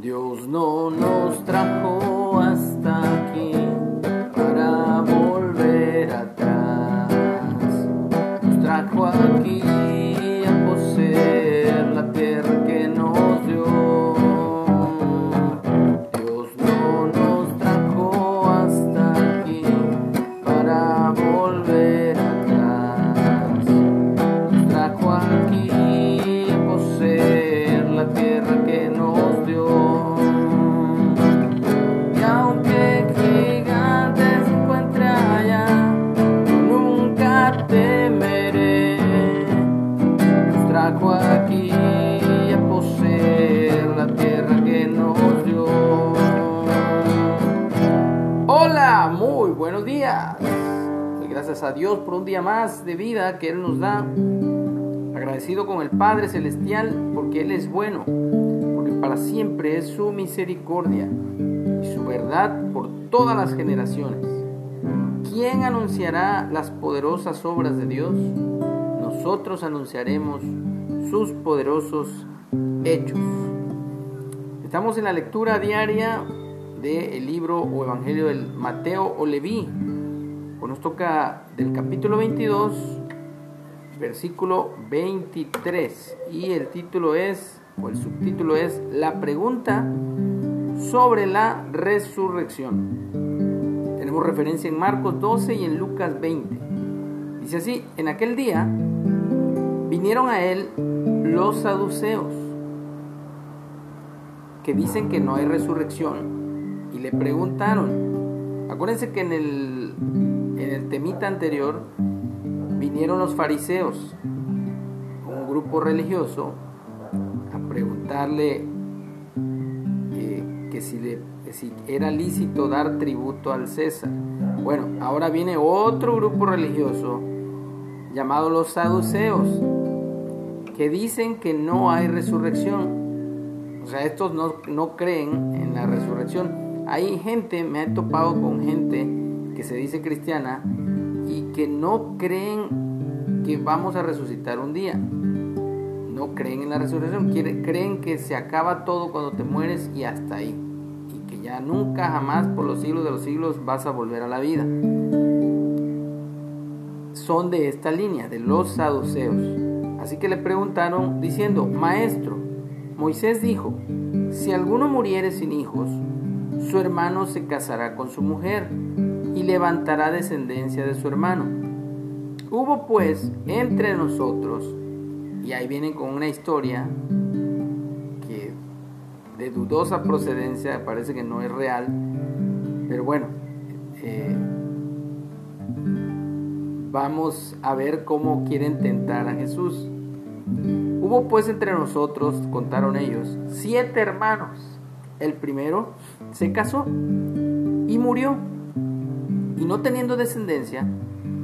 Dios no nos trajo hasta aquí a Dios por un día más de vida que Él nos da. Agradecido con el Padre Celestial porque Él es bueno, porque para siempre es su misericordia y su verdad por todas las generaciones. ¿Quién anunciará las poderosas obras de Dios? Nosotros anunciaremos sus poderosos hechos. Estamos en la lectura diaria del libro o evangelio del Mateo o Leví. Hoy nos toca del capítulo 22, versículo 23. Y el título es, o el subtítulo es, La pregunta sobre la resurrección. Tenemos referencia en Marcos 12 y en Lucas 20. Dice así, en aquel día vinieron a él los saduceos, que dicen que no hay resurrección, y le preguntaron, acuérdense que en el, en el temita anterior vinieron los fariseos, un grupo religioso, a preguntarle eh, que, si le, que si era lícito dar tributo al César. Bueno, ahora viene otro grupo religioso llamado los saduceos, que dicen que no hay resurrección. O sea, estos no, no creen en la resurrección. Hay gente, me he topado con gente que se dice cristiana y que no creen que vamos a resucitar un día. No creen en la resurrección, creen que se acaba todo cuando te mueres y hasta ahí. Y que ya nunca jamás por los siglos de los siglos vas a volver a la vida. Son de esta línea, de los saduceos. Así que le preguntaron diciendo, Maestro, Moisés dijo, si alguno muriere sin hijos, su hermano se casará con su mujer y levantará descendencia de su hermano. Hubo pues entre nosotros, y ahí vienen con una historia que de dudosa procedencia parece que no es real, pero bueno, eh, vamos a ver cómo quieren tentar a Jesús. Hubo pues entre nosotros, contaron ellos, siete hermanos. El primero se casó y murió. Y no teniendo descendencia,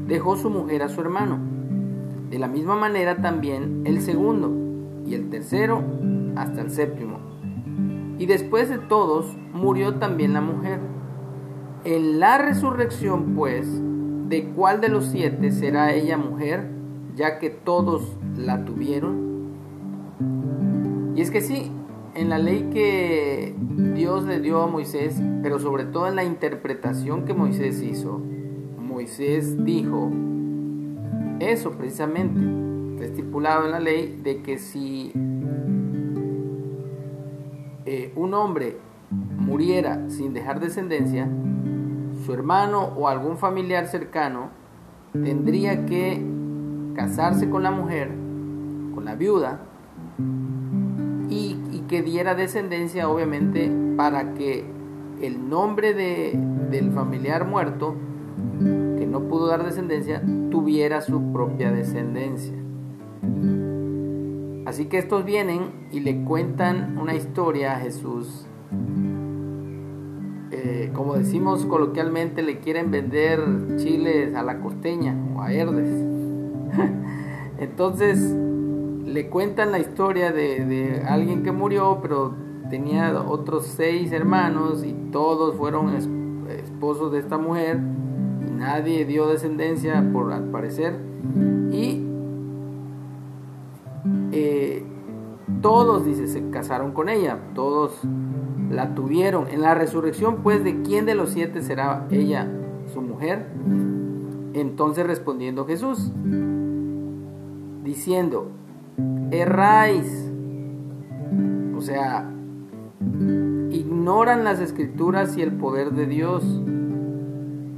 dejó su mujer a su hermano. De la misma manera también el segundo y el tercero hasta el séptimo. Y después de todos murió también la mujer. En la resurrección, pues, ¿de cuál de los siete será ella mujer, ya que todos la tuvieron? Y es que sí, en la ley que Dios le dio a Moisés, pero sobre todo en la interpretación que Moisés hizo, Moisés dijo eso precisamente, estipulado en la ley, de que si eh, un hombre muriera sin dejar descendencia, su hermano o algún familiar cercano tendría que casarse con la mujer, con la viuda, que diera descendencia obviamente para que el nombre de, del familiar muerto, que no pudo dar descendencia, tuviera su propia descendencia. Así que estos vienen y le cuentan una historia a Jesús. Eh, como decimos coloquialmente, le quieren vender chiles a la costeña o a Herdes. Entonces le cuentan la historia de, de, alguien que murió, pero tenía otros seis hermanos y todos fueron esposos de esta mujer. Y nadie dio descendencia, por al parecer. Y eh, todos, dice, se casaron con ella, todos la tuvieron. En la resurrección, pues, ¿de quién de los siete será ella su mujer? Entonces respondiendo Jesús, diciendo, erráis, o sea, ignoran las escrituras y el poder de Dios.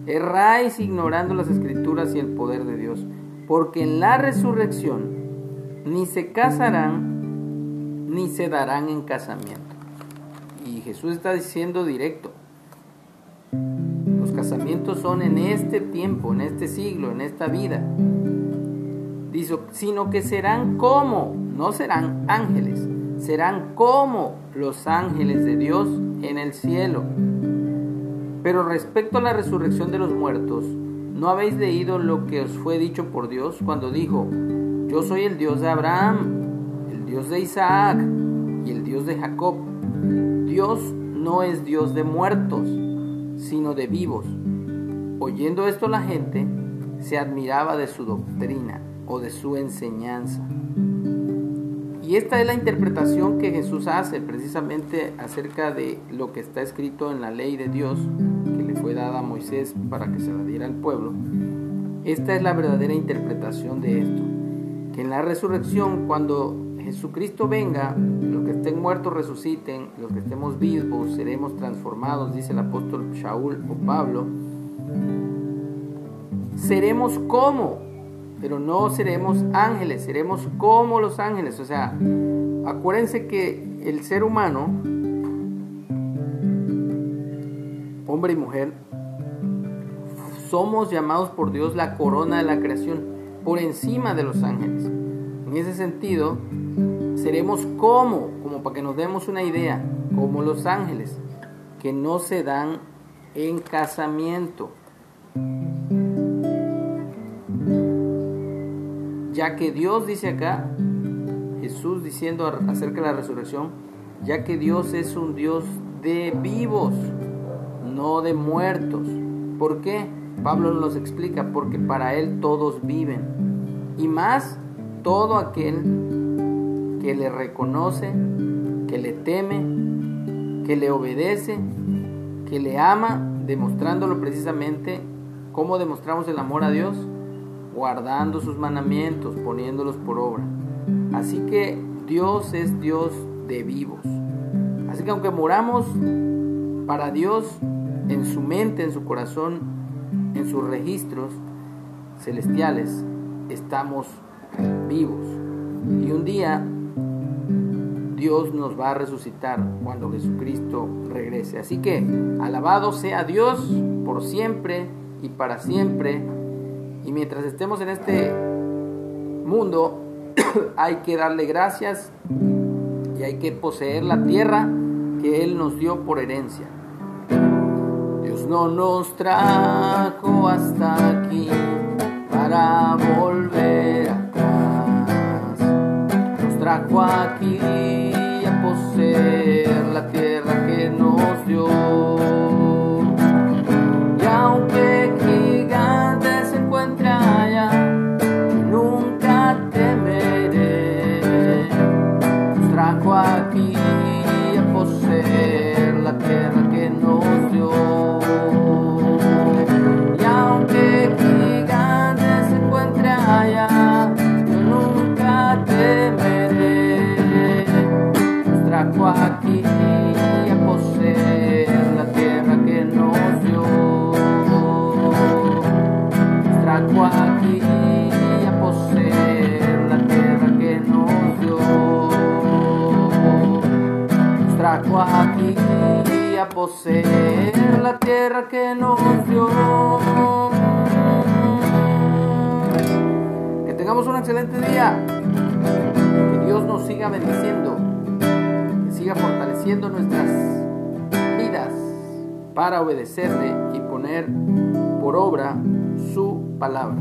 Erráis ignorando las escrituras y el poder de Dios, porque en la resurrección ni se casarán ni se darán en casamiento. Y Jesús está diciendo directo, los casamientos son en este tiempo, en este siglo, en esta vida. Dice, sino que serán como, no serán ángeles, serán como los ángeles de Dios en el cielo. Pero respecto a la resurrección de los muertos, ¿no habéis leído lo que os fue dicho por Dios cuando dijo, yo soy el Dios de Abraham, el Dios de Isaac y el Dios de Jacob? Dios no es Dios de muertos, sino de vivos. Oyendo esto la gente se admiraba de su doctrina o de su enseñanza. Y esta es la interpretación que Jesús hace precisamente acerca de lo que está escrito en la ley de Dios que le fue dada a Moisés para que se la diera al pueblo. Esta es la verdadera interpretación de esto. Que en la resurrección, cuando Jesucristo venga, los que estén muertos resuciten, los que estemos vivos seremos transformados, dice el apóstol Shaul o Pablo. Seremos como pero no seremos ángeles, seremos como los ángeles. O sea, acuérdense que el ser humano, hombre y mujer, somos llamados por Dios la corona de la creación, por encima de los ángeles. En ese sentido, seremos como, como para que nos demos una idea, como los ángeles, que no se dan en casamiento. Ya que Dios dice acá, Jesús diciendo acerca de la resurrección, ya que Dios es un Dios de vivos, no de muertos. ¿Por qué? Pablo nos explica, porque para Él todos viven. Y más, todo aquel que le reconoce, que le teme, que le obedece, que le ama, demostrándolo precisamente, ¿cómo demostramos el amor a Dios? Guardando sus mandamientos, poniéndolos por obra. Así que Dios es Dios de vivos. Así que aunque moramos para Dios en su mente, en su corazón, en sus registros celestiales, estamos vivos. Y un día Dios nos va a resucitar cuando Jesucristo regrese. Así que alabado sea Dios por siempre y para siempre. Y mientras estemos en este mundo, hay que darle gracias y hay que poseer la tierra que Él nos dio por herencia. Dios no nos trajo hasta aquí para volver atrás. Nos trajo aquí poseer la tierra que nos dio. Que tengamos un excelente día. Que Dios nos siga bendiciendo. Que siga fortaleciendo nuestras vidas para obedecerle y poner por obra su palabra.